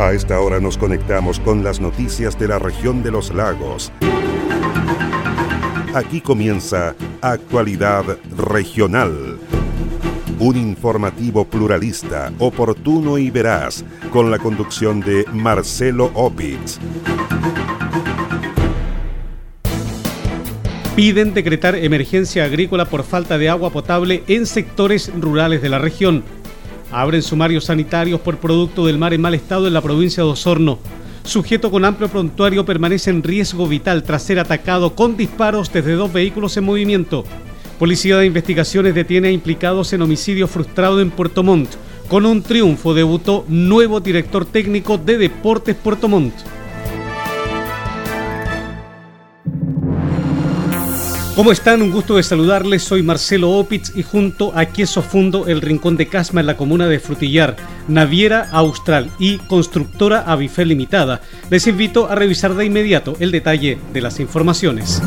A esta hora nos conectamos con las noticias de la región de los lagos. Aquí comienza Actualidad Regional. Un informativo pluralista, oportuno y veraz, con la conducción de Marcelo Opitz. Piden decretar emergencia agrícola por falta de agua potable en sectores rurales de la región. Abren sumarios sanitarios por producto del mar en mal estado en la provincia de Osorno. Sujeto con amplio prontuario permanece en riesgo vital tras ser atacado con disparos desde dos vehículos en movimiento. Policía de Investigaciones detiene a implicados en homicidio frustrado en Puerto Montt. Con un triunfo debutó nuevo director técnico de Deportes Puerto Montt. ¿Cómo están? Un gusto de saludarles. Soy Marcelo Opitz y junto a Queso Fundo, el Rincón de Casma en la comuna de Frutillar, Naviera Austral y Constructora Avifel Limitada, les invito a revisar de inmediato el detalle de las informaciones.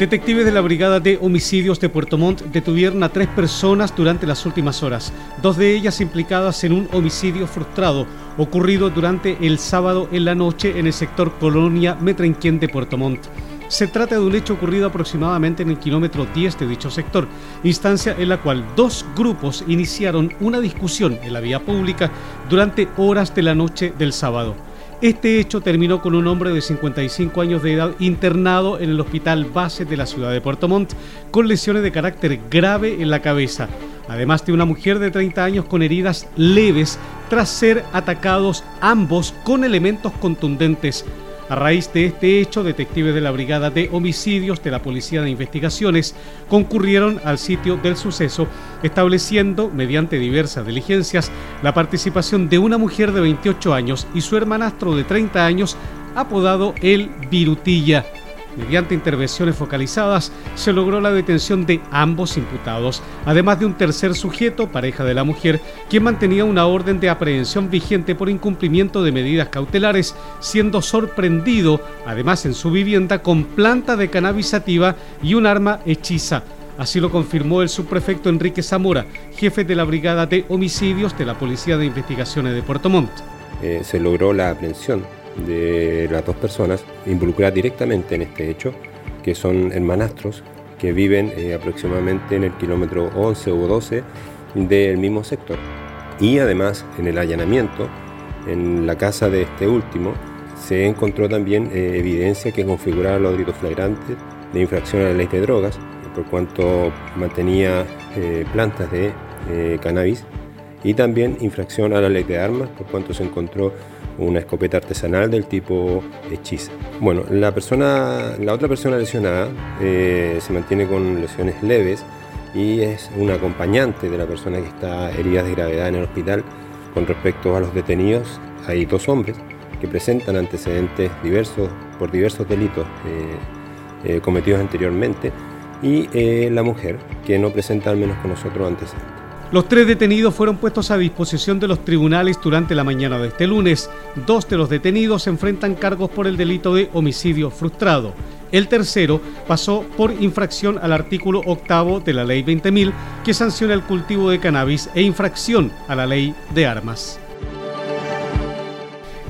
Detectives de la Brigada de Homicidios de Puerto Montt detuvieron a tres personas durante las últimas horas, dos de ellas implicadas en un homicidio frustrado ocurrido durante el sábado en la noche en el sector Colonia Metrenquén de Puerto Montt. Se trata de un hecho ocurrido aproximadamente en el kilómetro 10 de dicho sector, instancia en la cual dos grupos iniciaron una discusión en la vía pública durante horas de la noche del sábado. Este hecho terminó con un hombre de 55 años de edad internado en el hospital base de la ciudad de Puerto Montt con lesiones de carácter grave en la cabeza, además de una mujer de 30 años con heridas leves tras ser atacados ambos con elementos contundentes. A raíz de este hecho, detectives de la Brigada de Homicidios de la Policía de Investigaciones concurrieron al sitio del suceso, estableciendo, mediante diversas diligencias, la participación de una mujer de 28 años y su hermanastro de 30 años, apodado El Virutilla. Mediante intervenciones focalizadas se logró la detención de ambos imputados, además de un tercer sujeto, pareja de la mujer, quien mantenía una orden de aprehensión vigente por incumplimiento de medidas cautelares, siendo sorprendido, además en su vivienda, con planta de cannabis y un arma hechiza. Así lo confirmó el subprefecto Enrique Zamora, jefe de la Brigada de Homicidios de la Policía de Investigaciones de Puerto Montt. Eh, se logró la aprehensión de las dos personas involucradas directamente en este hecho, que son hermanastros que viven eh, aproximadamente en el kilómetro 11 o 12 del mismo sector. Y además en el allanamiento, en la casa de este último, se encontró también eh, evidencia que configuraba los delitos flagrantes de infracción a la ley de drogas, por cuanto mantenía eh, plantas de cannabis, y también infracción a la ley de armas, por cuanto se encontró una escopeta artesanal del tipo hechiza. Bueno, la, persona, la otra persona lesionada eh, se mantiene con lesiones leves y es un acompañante de la persona que está herida de gravedad en el hospital. Con respecto a los detenidos, hay dos hombres que presentan antecedentes diversos por diversos delitos eh, eh, cometidos anteriormente y la mujer que no presenta al menos con nosotros antecedentes. Los tres detenidos fueron puestos a disposición de los tribunales durante la mañana de este lunes. Dos de los detenidos enfrentan cargos por el delito de homicidio frustrado. El tercero pasó por infracción al artículo octavo de la Ley 20.000 que sanciona el cultivo de cannabis e infracción a la Ley de Armas.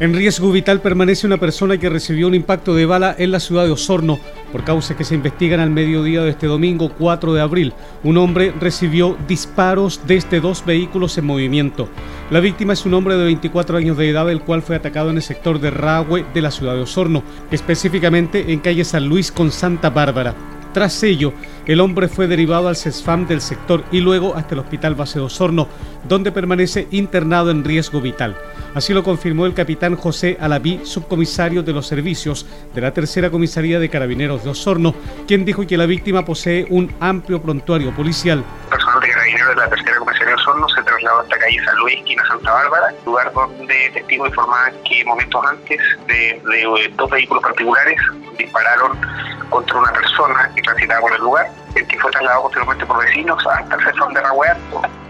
En riesgo vital permanece una persona que recibió un impacto de bala en la ciudad de Osorno por causas que se investigan al mediodía de este domingo 4 de abril. Un hombre recibió disparos desde dos vehículos en movimiento. La víctima es un hombre de 24 años de edad, el cual fue atacado en el sector de Rahue de la ciudad de Osorno, específicamente en calle San Luis con Santa Bárbara. Tras ello, el hombre fue derivado al CESFAM del sector y luego hasta el Hospital Base de Osorno, donde permanece internado en riesgo vital. Así lo confirmó el capitán José Alaví, subcomisario de los servicios de la tercera comisaría de carabineros de Osorno, quien dijo que la víctima posee un amplio prontuario policial. Carabineros de la tercera comisaría de trasladó hasta calle San Luis, esquina Santa Bárbara, lugar donde testigos informaban que momentos antes de, de dos vehículos particulares dispararon contra una persona que transitaba por el lugar, el que fue trasladado posteriormente por vecinos hasta el centro de Rahuear,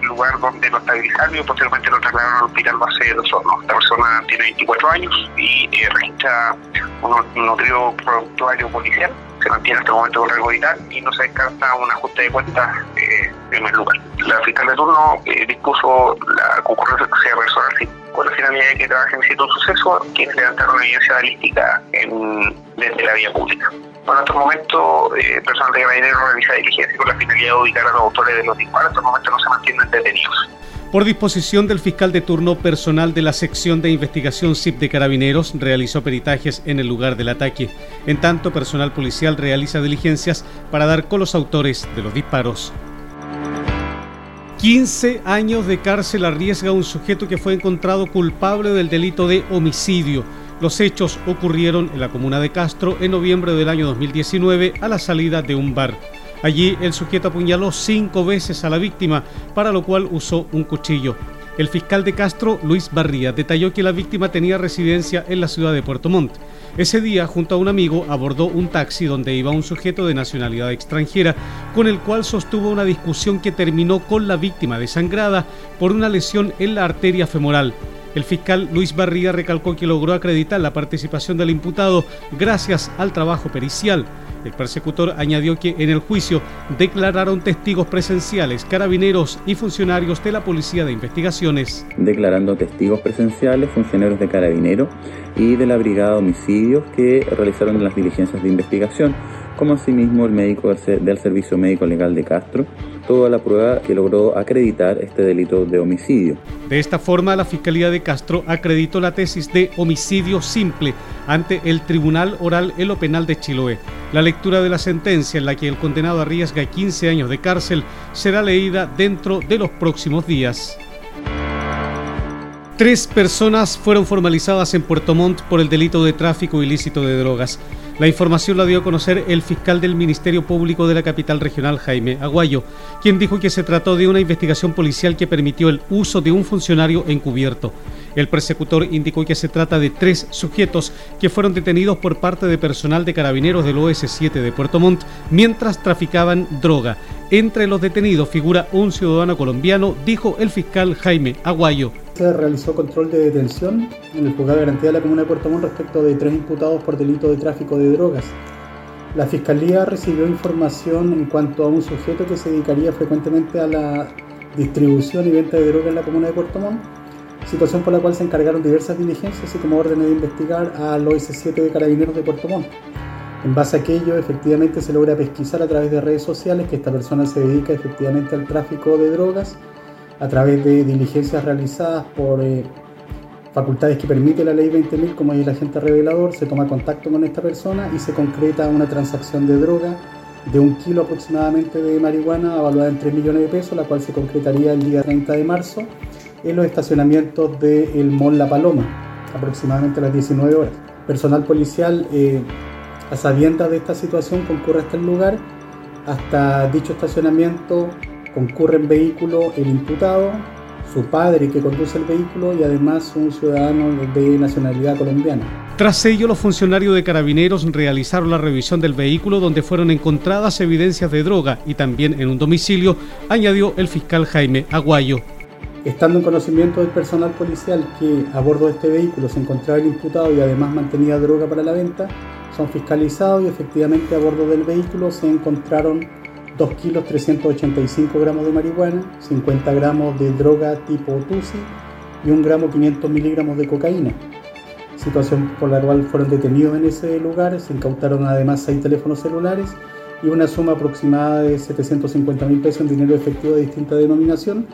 lugar donde lo estabilizaron y posteriormente lo trasladaron al hospital base de los hornos. La persona tiene 24 años y eh, registra un nutrido productuario policial se mantiene hasta el momento con rango vital y no se descarta un ajuste de cuentas eh, en el lugar. La fiscal de turno eh, dispuso la concurrencia personal con la finalidad de que trabajen en sitio de suceso quienes levantaron evidencia balística en, desde la vía pública. Bueno, hasta el momento, eh, personal de carabineros realiza diligencia con la finalidad de ubicar a los autores de los disparos. Hasta el momento no se mantienen detenidos. Por disposición del fiscal de turno, personal de la sección de investigación CIP de Carabineros realizó peritajes en el lugar del ataque. En tanto, personal policial realiza diligencias para dar con los autores de los disparos. 15 años de cárcel arriesga un sujeto que fue encontrado culpable del delito de homicidio. Los hechos ocurrieron en la comuna de Castro en noviembre del año 2019 a la salida de un bar. Allí el sujeto apuñaló cinco veces a la víctima, para lo cual usó un cuchillo. El fiscal de Castro, Luis Barría, detalló que la víctima tenía residencia en la ciudad de Puerto Montt. Ese día, junto a un amigo, abordó un taxi donde iba un sujeto de nacionalidad extranjera, con el cual sostuvo una discusión que terminó con la víctima desangrada por una lesión en la arteria femoral. El fiscal Luis Barría recalcó que logró acreditar la participación del imputado gracias al trabajo pericial. El persecutor añadió que en el juicio declararon testigos presenciales, carabineros y funcionarios de la Policía de Investigaciones. Declarando testigos presenciales, funcionarios de carabineros y de la Brigada de Homicidios que realizaron las diligencias de investigación, como asimismo el médico del Servicio Médico Legal de Castro, toda la prueba que logró acreditar este delito de homicidio. De esta forma, la Fiscalía de Castro acreditó la tesis de homicidio simple ante el Tribunal Oral en lo Penal de Chiloé. La lectura de la sentencia en la que el condenado arriesga 15 años de cárcel será leída dentro de los próximos días. Tres personas fueron formalizadas en Puerto Montt por el delito de tráfico ilícito de drogas. La información la dio a conocer el fiscal del Ministerio Público de la capital regional, Jaime Aguayo, quien dijo que se trató de una investigación policial que permitió el uso de un funcionario encubierto. El persecutor indicó que se trata de tres sujetos que fueron detenidos por parte de personal de carabineros del OS7 de Puerto Montt mientras traficaban droga. Entre los detenidos figura un ciudadano colombiano, dijo el fiscal Jaime Aguayo. Se realizó control de detención en el juzgado de garantía de la comuna de Puerto Montt respecto de tres imputados por delito de tráfico de drogas. La fiscalía recibió información en cuanto a un sujeto que se dedicaría frecuentemente a la distribución y venta de drogas en la comuna de Puerto Montt situación por la cual se encargaron diversas diligencias, así como órdenes de investigar al OS7 de Carabineros de Puerto Montt. En base a aquello, efectivamente se logra pesquisar a través de redes sociales que esta persona se dedica efectivamente al tráfico de drogas a través de diligencias realizadas por eh, facultades que permite la ley 20.000 como es el agente revelador, se toma contacto con esta persona y se concreta una transacción de droga de un kilo aproximadamente de marihuana evaluada en 3 millones de pesos, la cual se concretaría el día 30 de marzo en los estacionamientos del Mall La Paloma, aproximadamente a las 19 horas. Personal policial, eh, a sabiendas de esta situación, concurre hasta el lugar. Hasta dicho estacionamiento concurre en vehículo el imputado, su padre que conduce el vehículo y además un ciudadano de nacionalidad colombiana. Tras ello, los funcionarios de carabineros realizaron la revisión del vehículo donde fueron encontradas evidencias de droga y también en un domicilio, añadió el fiscal Jaime Aguayo. Estando en conocimiento del personal policial que a bordo de este vehículo se encontraba el imputado y además mantenía droga para la venta, son fiscalizados y efectivamente a bordo del vehículo se encontraron 2 kilos 385 gramos de marihuana, 50 gramos de droga tipo TUSI y 1 gramo 500 miligramos de cocaína. Situación por la cual fueron detenidos en ese lugar, se incautaron además 6 teléfonos celulares y una suma aproximada de 750 mil pesos en dinero efectivo de distinta denominación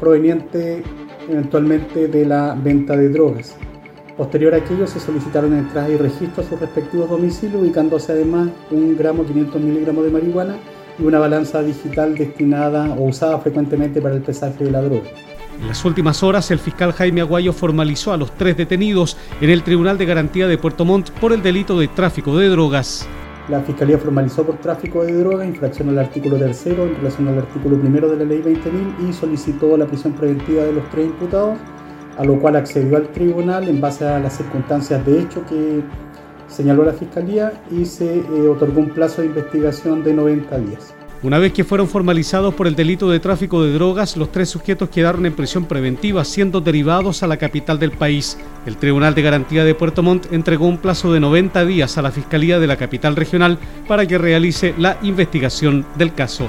proveniente eventualmente de la venta de drogas. Posterior a aquello se solicitaron entradas y registros a sus respectivos domicilios, ubicándose además un gramo 500 miligramos de marihuana y una balanza digital destinada o usada frecuentemente para el pesaje de la droga. En las últimas horas, el fiscal Jaime Aguayo formalizó a los tres detenidos en el Tribunal de Garantía de Puerto Montt por el delito de tráfico de drogas. La Fiscalía formalizó por tráfico de droga, infracción al artículo tercero en relación al artículo primero de la Ley 20.000 y solicitó la prisión preventiva de los tres imputados, a lo cual accedió al tribunal en base a las circunstancias de hecho que señaló la Fiscalía y se eh, otorgó un plazo de investigación de 90 días. Una vez que fueron formalizados por el delito de tráfico de drogas, los tres sujetos quedaron en prisión preventiva, siendo derivados a la capital del país. El Tribunal de Garantía de Puerto Montt entregó un plazo de 90 días a la Fiscalía de la capital regional para que realice la investigación del caso.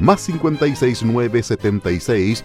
más 569 76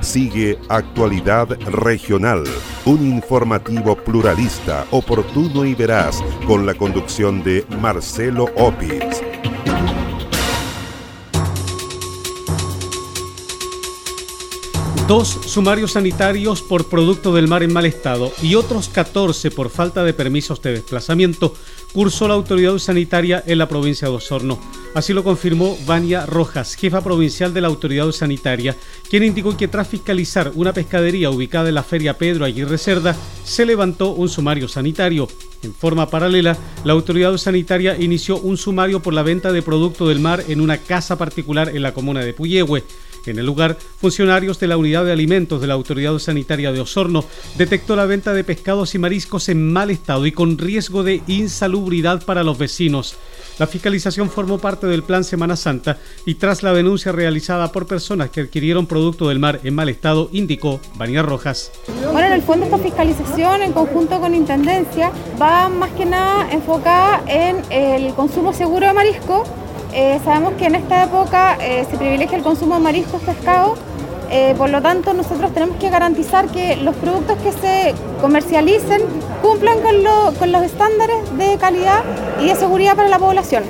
Sigue Actualidad Regional, un informativo pluralista, oportuno y veraz, con la conducción de Marcelo Opitz. Dos sumarios sanitarios por producto del mar en mal estado y otros 14 por falta de permisos de desplazamiento cursó la autoridad sanitaria en la provincia de Osorno. Así lo confirmó Vania Rojas, jefa provincial de la autoridad sanitaria, quien indicó que tras fiscalizar una pescadería ubicada en la feria Pedro Aguirre Cerda, se levantó un sumario sanitario. En forma paralela, la autoridad sanitaria inició un sumario por la venta de producto del mar en una casa particular en la comuna de Puyehue. En el lugar, funcionarios de la Unidad de Alimentos de la Autoridad Sanitaria de Osorno detectó la venta de pescados y mariscos en mal estado y con riesgo de insalubridad para los vecinos. La fiscalización formó parte del Plan Semana Santa y tras la denuncia realizada por personas que adquirieron producto del mar en mal estado, indicó Vania Rojas. Bueno, en el fondo esta fiscalización en conjunto con Intendencia va más que nada enfocada en el consumo seguro de marisco eh, sabemos que en esta época eh, se privilegia el consumo de mariscos, pescado, eh, por lo tanto nosotros tenemos que garantizar que los productos que se comercialicen cumplan con, con los estándares de calidad y de seguridad para la población.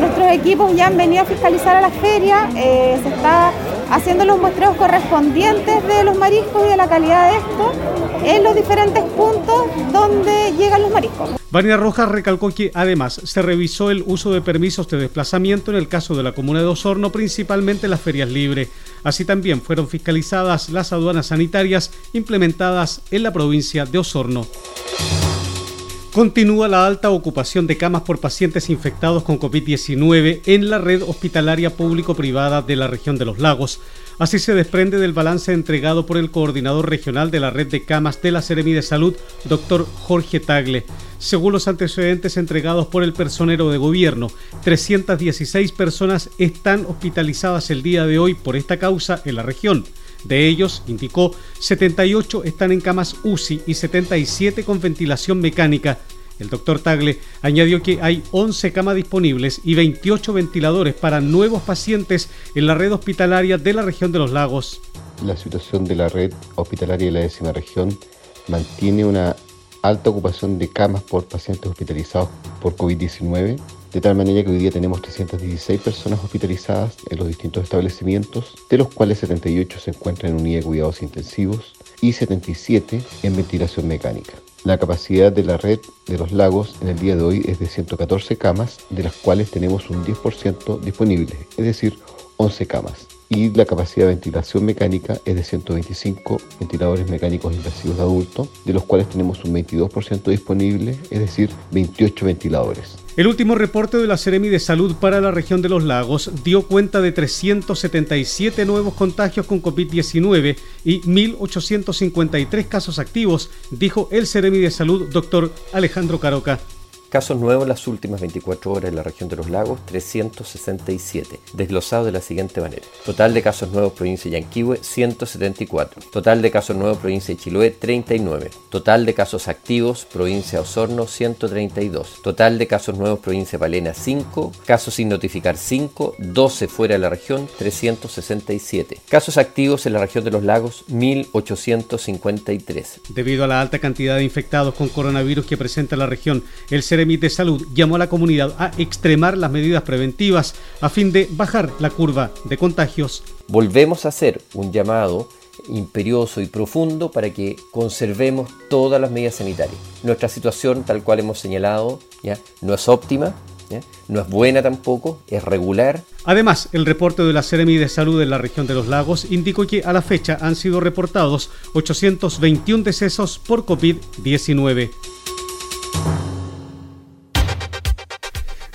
nuestros equipos ya han venido a fiscalizar a la feria, se está haciendo los muestreos correspondientes de los mariscos y de la calidad de estos en los diferentes puntos donde llegan los mariscos. Vania Rojas recalcó que además se revisó el uso de permisos de desplazamiento en el caso de la comuna de Osorno, principalmente las ferias libres. Así también fueron fiscalizadas las aduanas sanitarias implementadas en la provincia de Osorno. Continúa la alta ocupación de camas por pacientes infectados con COVID-19 en la red hospitalaria público-privada de la región de los lagos. Así se desprende del balance entregado por el coordinador regional de la red de camas de la Seremi de Salud, doctor Jorge Tagle. Según los antecedentes entregados por el personero de gobierno, 316 personas están hospitalizadas el día de hoy por esta causa en la región. De ellos, indicó, 78 están en camas UCI y 77 con ventilación mecánica. El doctor Tagle añadió que hay 11 camas disponibles y 28 ventiladores para nuevos pacientes en la red hospitalaria de la región de los lagos. La situación de la red hospitalaria de la décima región mantiene una alta ocupación de camas por pacientes hospitalizados por COVID-19. De tal manera que hoy día tenemos 316 personas hospitalizadas en los distintos establecimientos, de los cuales 78 se encuentran en unidad de cuidados intensivos y 77 en ventilación mecánica. La capacidad de la red de los lagos en el día de hoy es de 114 camas, de las cuales tenemos un 10% disponible, es decir, 11 camas. Y la capacidad de ventilación mecánica es de 125 ventiladores mecánicos invasivos de adulto, de los cuales tenemos un 22% disponible, es decir, 28 ventiladores. El último reporte de la Seremi de Salud para la región de los lagos dio cuenta de 377 nuevos contagios con COVID-19 y 1.853 casos activos, dijo el Seremi de Salud, doctor Alejandro Caroca. Casos nuevos en las últimas 24 horas en la región de los lagos, 367, desglosado de la siguiente manera. Total de casos nuevos provincia de Yanquihue, 174. Total de casos nuevos provincia de Chiloé, 39. Total de casos activos provincia Osorno, 132. Total de casos nuevos provincia de Palena, 5. Casos sin notificar, 5. 12 fuera de la región, 367. Casos activos en la región de los lagos, 1853. Debido a la alta cantidad de infectados con coronavirus que presenta la región, el de Salud llamó a la comunidad a extremar las medidas preventivas a fin de bajar la curva de contagios. Volvemos a hacer un llamado imperioso y profundo para que conservemos todas las medidas sanitarias. Nuestra situación, tal cual hemos señalado, ¿ya? no es óptima, no es buena tampoco, es regular. Además, el reporte de la Seremi de Salud en la región de los lagos indicó que a la fecha han sido reportados 821 decesos por COVID-19.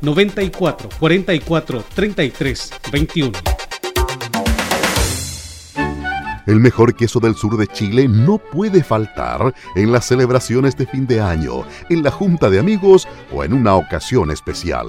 94 44 33 21. El mejor queso del sur de Chile no puede faltar en las celebraciones de fin de año, en la junta de amigos o en una ocasión especial.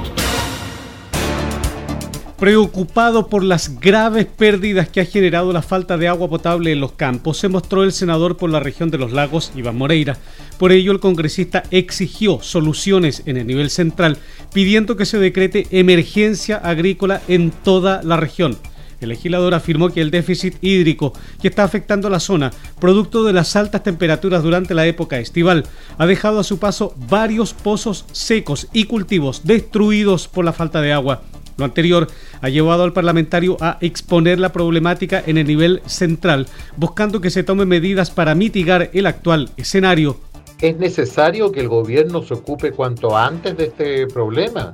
Preocupado por las graves pérdidas que ha generado la falta de agua potable en los campos, se mostró el senador por la región de los lagos, Iván Moreira. Por ello, el congresista exigió soluciones en el nivel central, pidiendo que se decrete emergencia agrícola en toda la región. El legislador afirmó que el déficit hídrico que está afectando a la zona, producto de las altas temperaturas durante la época estival, ha dejado a su paso varios pozos secos y cultivos destruidos por la falta de agua. Lo anterior ha llevado al parlamentario a exponer la problemática en el nivel central, buscando que se tomen medidas para mitigar el actual escenario. Es necesario que el gobierno se ocupe cuanto antes de este problema.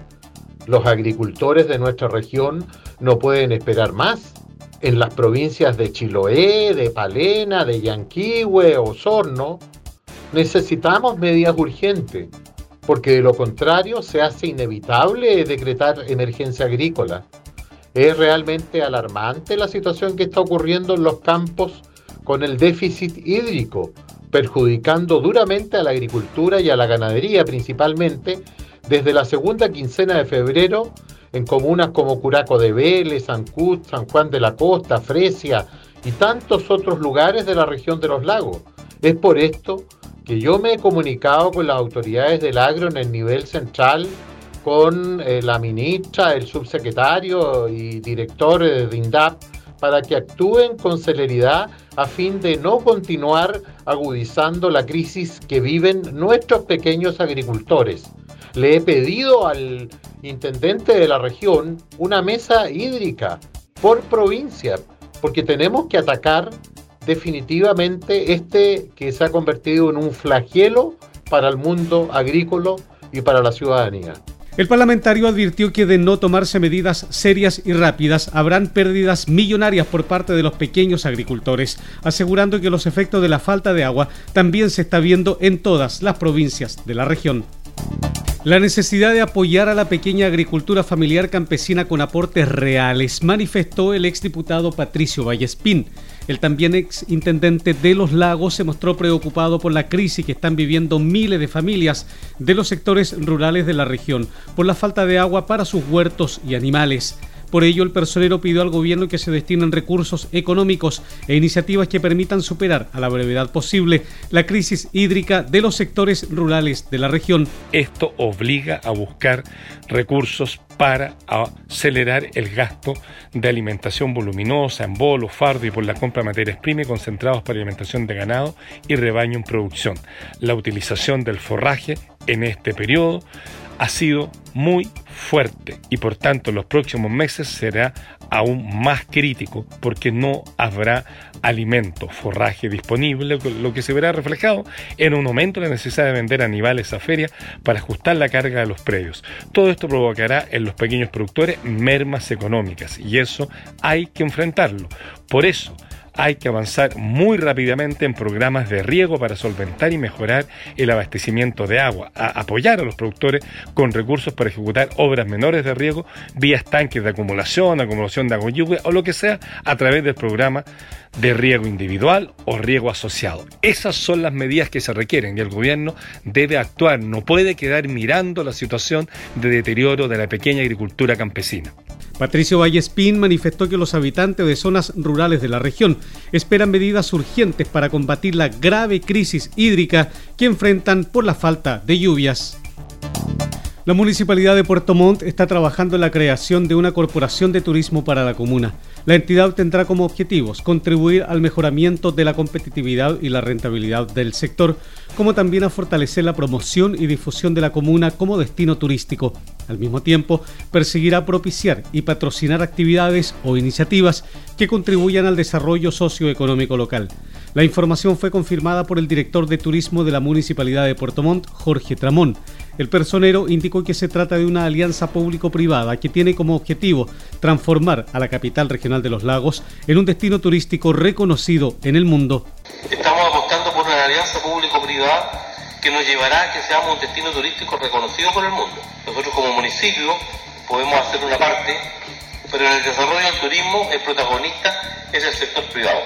Los agricultores de nuestra región no pueden esperar más. En las provincias de Chiloé, de Palena, de Yanquihue, Osorno, necesitamos medidas urgentes porque de lo contrario se hace inevitable decretar emergencia agrícola. Es realmente alarmante la situación que está ocurriendo en los campos con el déficit hídrico, perjudicando duramente a la agricultura y a la ganadería principalmente desde la segunda quincena de febrero en comunas como Curaco de Vélez, San Cus, San Juan de la Costa, Fresia y tantos otros lugares de la región de los lagos. Es por esto que yo me he comunicado con las autoridades del agro en el nivel central, con eh, la ministra, el subsecretario y director de INDAP, para que actúen con celeridad a fin de no continuar agudizando la crisis que viven nuestros pequeños agricultores. Le he pedido al intendente de la región una mesa hídrica por provincia, porque tenemos que atacar definitivamente este que se ha convertido en un flagelo para el mundo agrícola y para la ciudadanía. El parlamentario advirtió que de no tomarse medidas serias y rápidas habrán pérdidas millonarias por parte de los pequeños agricultores, asegurando que los efectos de la falta de agua también se está viendo en todas las provincias de la región. La necesidad de apoyar a la pequeña agricultura familiar campesina con aportes reales manifestó el exdiputado Patricio Vallespín. El también ex intendente de Los Lagos se mostró preocupado por la crisis que están viviendo miles de familias de los sectores rurales de la región por la falta de agua para sus huertos y animales. Por ello, el personero pidió al gobierno que se destinen recursos económicos e iniciativas que permitan superar a la brevedad posible la crisis hídrica de los sectores rurales de la región. Esto obliga a buscar recursos para acelerar el gasto de alimentación voluminosa en bolos, fardo y por la compra de materias primas concentrados para alimentación de ganado y rebaño en producción. La utilización del forraje en este periodo ha sido muy fuerte y por tanto los próximos meses será aún más crítico porque no habrá alimento, forraje disponible, lo que se verá reflejado en un aumento de la necesidad de vender animales a feria para ajustar la carga de los predios. Todo esto provocará en los pequeños productores mermas económicas y eso hay que enfrentarlo. Por eso, hay que avanzar muy rápidamente en programas de riego para solventar y mejorar el abastecimiento de agua, apoyar a los productores con recursos para ejecutar obras menores de riego, vía estanques de acumulación, acumulación de agua lluvia o lo que sea, a través del programa de riego individual o riego asociado. Esas son las medidas que se requieren y el gobierno debe actuar, no puede quedar mirando la situación de deterioro de la pequeña agricultura campesina. Patricio Vallespín manifestó que los habitantes de zonas rurales de la región esperan medidas urgentes para combatir la grave crisis hídrica que enfrentan por la falta de lluvias. La municipalidad de Puerto Montt está trabajando en la creación de una corporación de turismo para la comuna. La entidad tendrá como objetivos contribuir al mejoramiento de la competitividad y la rentabilidad del sector, como también a fortalecer la promoción y difusión de la comuna como destino turístico. Al mismo tiempo, perseguirá propiciar y patrocinar actividades o iniciativas que contribuyan al desarrollo socioeconómico local. La información fue confirmada por el director de turismo de la Municipalidad de Puerto Montt, Jorge Tramón. El personero indicó que se trata de una alianza público-privada que tiene como objetivo transformar a la capital regional de los lagos en un destino turístico reconocido en el mundo. Estamos apostando por una alianza público-privada que nos llevará a que seamos un destino turístico reconocido por el mundo. Nosotros como municipio podemos hacer una parte, pero en el desarrollo del turismo el protagonista es el sector privado,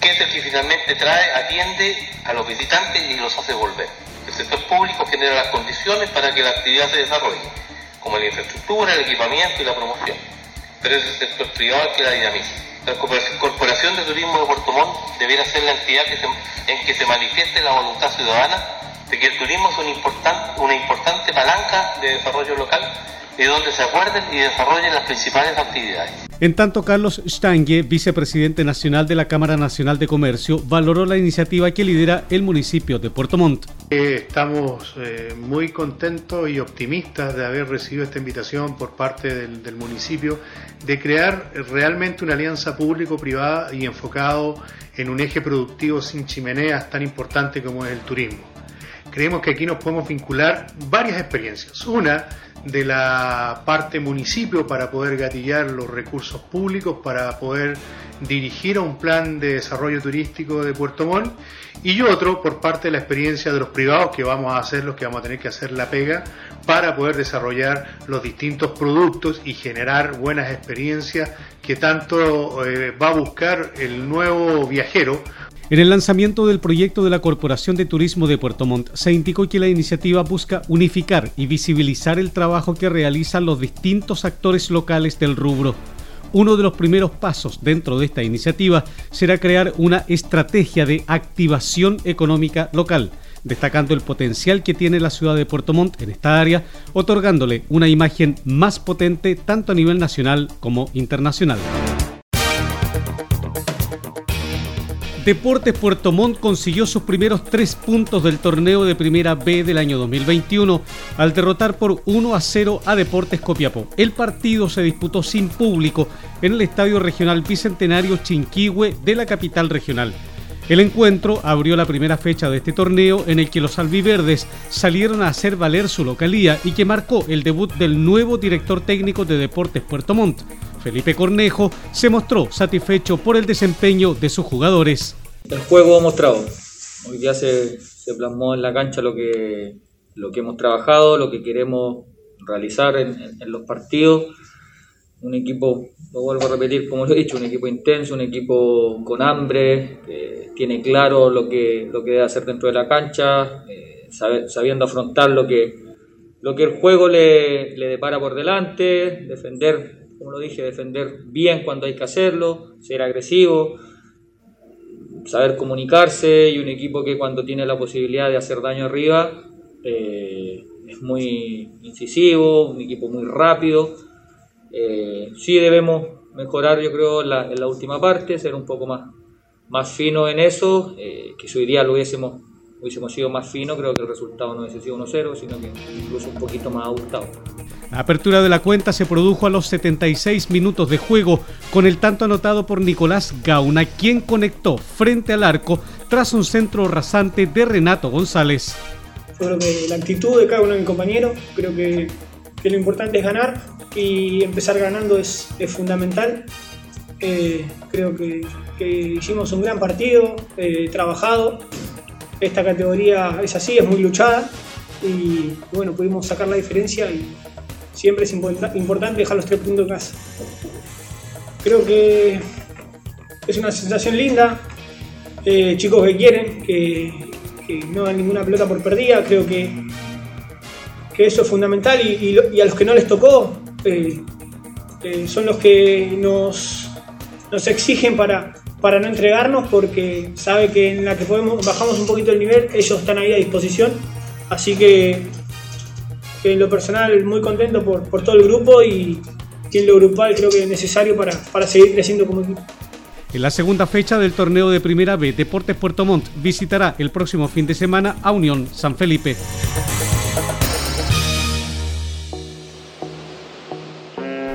que es el que finalmente trae, atiende a los visitantes y los hace volver. Sector público genera las condiciones para que la actividad se desarrolle, como la infraestructura, el equipamiento y la promoción. Pero es el sector privado el que la dinamiza. La Corporación de Turismo de Puerto Montt debiera ser la entidad en que se manifieste la voluntad ciudadana de que el turismo es una importante palanca de desarrollo local y donde se acuerden y desarrollen las principales actividades. En tanto, Carlos Stange, vicepresidente nacional de la Cámara Nacional de Comercio, valoró la iniciativa que lidera el municipio de Puerto Montt. Eh, estamos eh, muy contentos y optimistas de haber recibido esta invitación por parte del, del municipio de crear realmente una alianza público-privada y enfocado en un eje productivo sin chimeneas tan importante como es el turismo. Creemos que aquí nos podemos vincular varias experiencias. Una, de la parte municipio para poder gatillar los recursos públicos, para poder dirigir a un plan de desarrollo turístico de Puerto Montt y otro por parte de la experiencia de los privados que vamos a hacer los que vamos a tener que hacer la pega para poder desarrollar los distintos productos y generar buenas experiencias que tanto eh, va a buscar el nuevo viajero En el lanzamiento del proyecto de la Corporación de Turismo de Puerto Montt se indicó que la iniciativa busca unificar y visibilizar el trabajo que realizan los distintos actores locales del rubro. Uno de los primeros pasos dentro de esta iniciativa será crear una estrategia de activación económica local, destacando el potencial que tiene la ciudad de Puerto Montt en esta área, otorgándole una imagen más potente tanto a nivel nacional como internacional. Deportes Puerto Montt consiguió sus primeros tres puntos del torneo de Primera B del año 2021 al derrotar por 1 a 0 a Deportes Copiapó. El partido se disputó sin público en el Estadio Regional Bicentenario Chinquihue de la capital regional. El encuentro abrió la primera fecha de este torneo en el que los albiverdes salieron a hacer valer su localía y que marcó el debut del nuevo director técnico de Deportes Puerto Montt. Felipe Cornejo se mostró satisfecho por el desempeño de sus jugadores. El juego mostrado. Hoy día se, plasmó en la cancha lo que, lo que hemos trabajado, lo que queremos realizar en, los partidos. Un equipo, lo vuelvo a repetir como lo he dicho, un equipo intenso, un equipo con hambre, que tiene claro lo que, lo que debe hacer dentro de la cancha, eh, sabiendo afrontar lo que, lo que el juego le, le depara por delante, defender como lo dije, defender bien cuando hay que hacerlo, ser agresivo, saber comunicarse y un equipo que cuando tiene la posibilidad de hacer daño arriba eh, es muy incisivo, un equipo muy rápido. Eh, sí debemos mejorar, yo creo, en la, última parte, ser un poco más, más fino en eso, eh, que hoy día lo hubiésemos, hubiésemos sido más fino, creo que el resultado no hubiese sido 1-0, sino que incluso un poquito más ajustado. La apertura de la cuenta se produjo a los 76 minutos de juego con el tanto anotado por Nicolás Gauna, quien conectó frente al arco tras un centro rasante de Renato González. Creo que la actitud de cada uno de mis compañeros, creo que, lo importante es ganar y empezar ganando es, fundamental. Eh, creo que, hicimos un gran partido, eh, trabajado. Esta categoría es así, es muy luchada y bueno, pudimos sacar la diferencia y, siempre es importante dejar los tres puntos en casa. Creo que es una sensación linda, eh, chicos que quieren, que, no dan ninguna pelota por perdida, creo que, que eso es fundamental y, a los que no les tocó eh, eh, son los que nos, nos exigen para, para no entregarnos porque sabe que en la que podemos bajamos un poquito el nivel, ellos están ahí a disposición. Así que en lo personal muy contento por, por todo el grupo y, en lo grupal creo que es necesario para, para seguir creciendo como equipo. En la segunda fecha del torneo de Primera B, Deportes Puerto Montt visitará el próximo fin de semana a Unión San Felipe.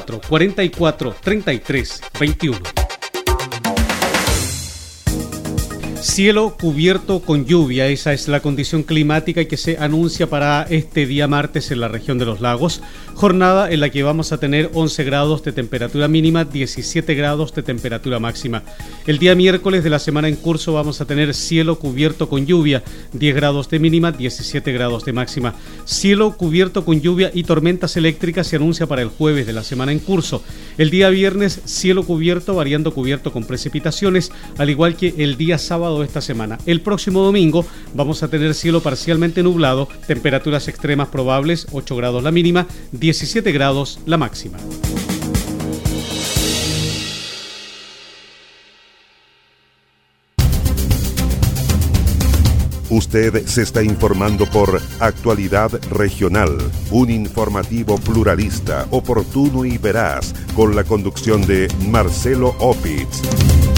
44 33 21. Cielo cubierto con lluvia, esa es la condición climática que se anuncia para este día martes en la región de los lagos. Jornada en la que vamos a tener 11 grados de temperatura mínima, 17 grados de temperatura máxima. El día miércoles de la semana en curso vamos a tener cielo cubierto con lluvia, 10 grados de mínima, 17 grados de máxima. Cielo cubierto con lluvia y tormentas eléctricas se anuncia para el jueves de la semana en curso. El día viernes cielo cubierto, variando cubierto con precipitaciones, al igual que el día sábado esta semana. El próximo domingo vamos a tener cielo parcialmente nublado, temperaturas extremas probables, 8 grados la mínima, 17 grados la máxima. Usted se está informando por Actualidad Regional, un informativo pluralista, oportuno y veraz, con la conducción de Marcelo Opitz.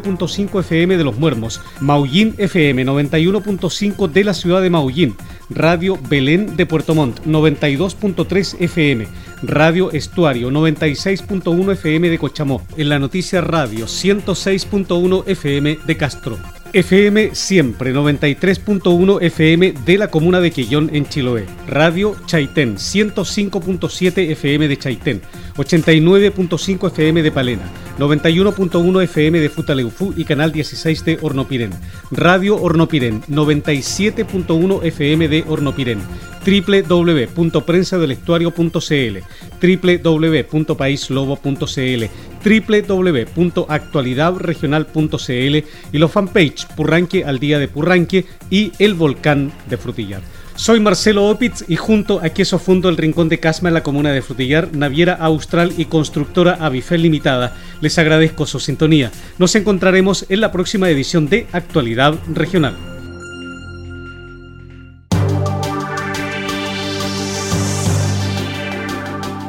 FM de Los Muermos, Maullín FM 91.5 de la ciudad de Maullín, Radio Belén de Puerto Montt 92.3 FM, Radio Estuario 96.1 FM de Cochamó, en la noticia Radio 106.1 FM de Castro. FM Siempre 93.1 FM de la comuna de Quillón en Chiloé. Radio Chaitén 105.7 FM de Chaitén. 89.5 FM de Palena. 91.1 FM de Futaleufú y Canal 16 de Hornopirén. Radio Hornopirén 97.1 FM de Hornopirén www.prensadelestuario.cl, www.paislobo.cl, www.actualidadregional.cl y los fanpage Purranque al día de Purranque y El Volcán de Frutillar. Soy Marcelo Opitz y junto a Queso Fundo El Rincón de Casma en la comuna de Frutillar, Naviera Austral y Constructora Avifel Limitada, les agradezco su sintonía. Nos encontraremos en la próxima edición de Actualidad Regional.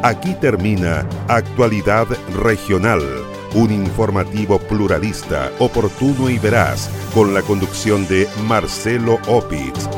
Aquí termina Actualidad Regional, un informativo pluralista, oportuno y veraz, con la conducción de Marcelo Opitz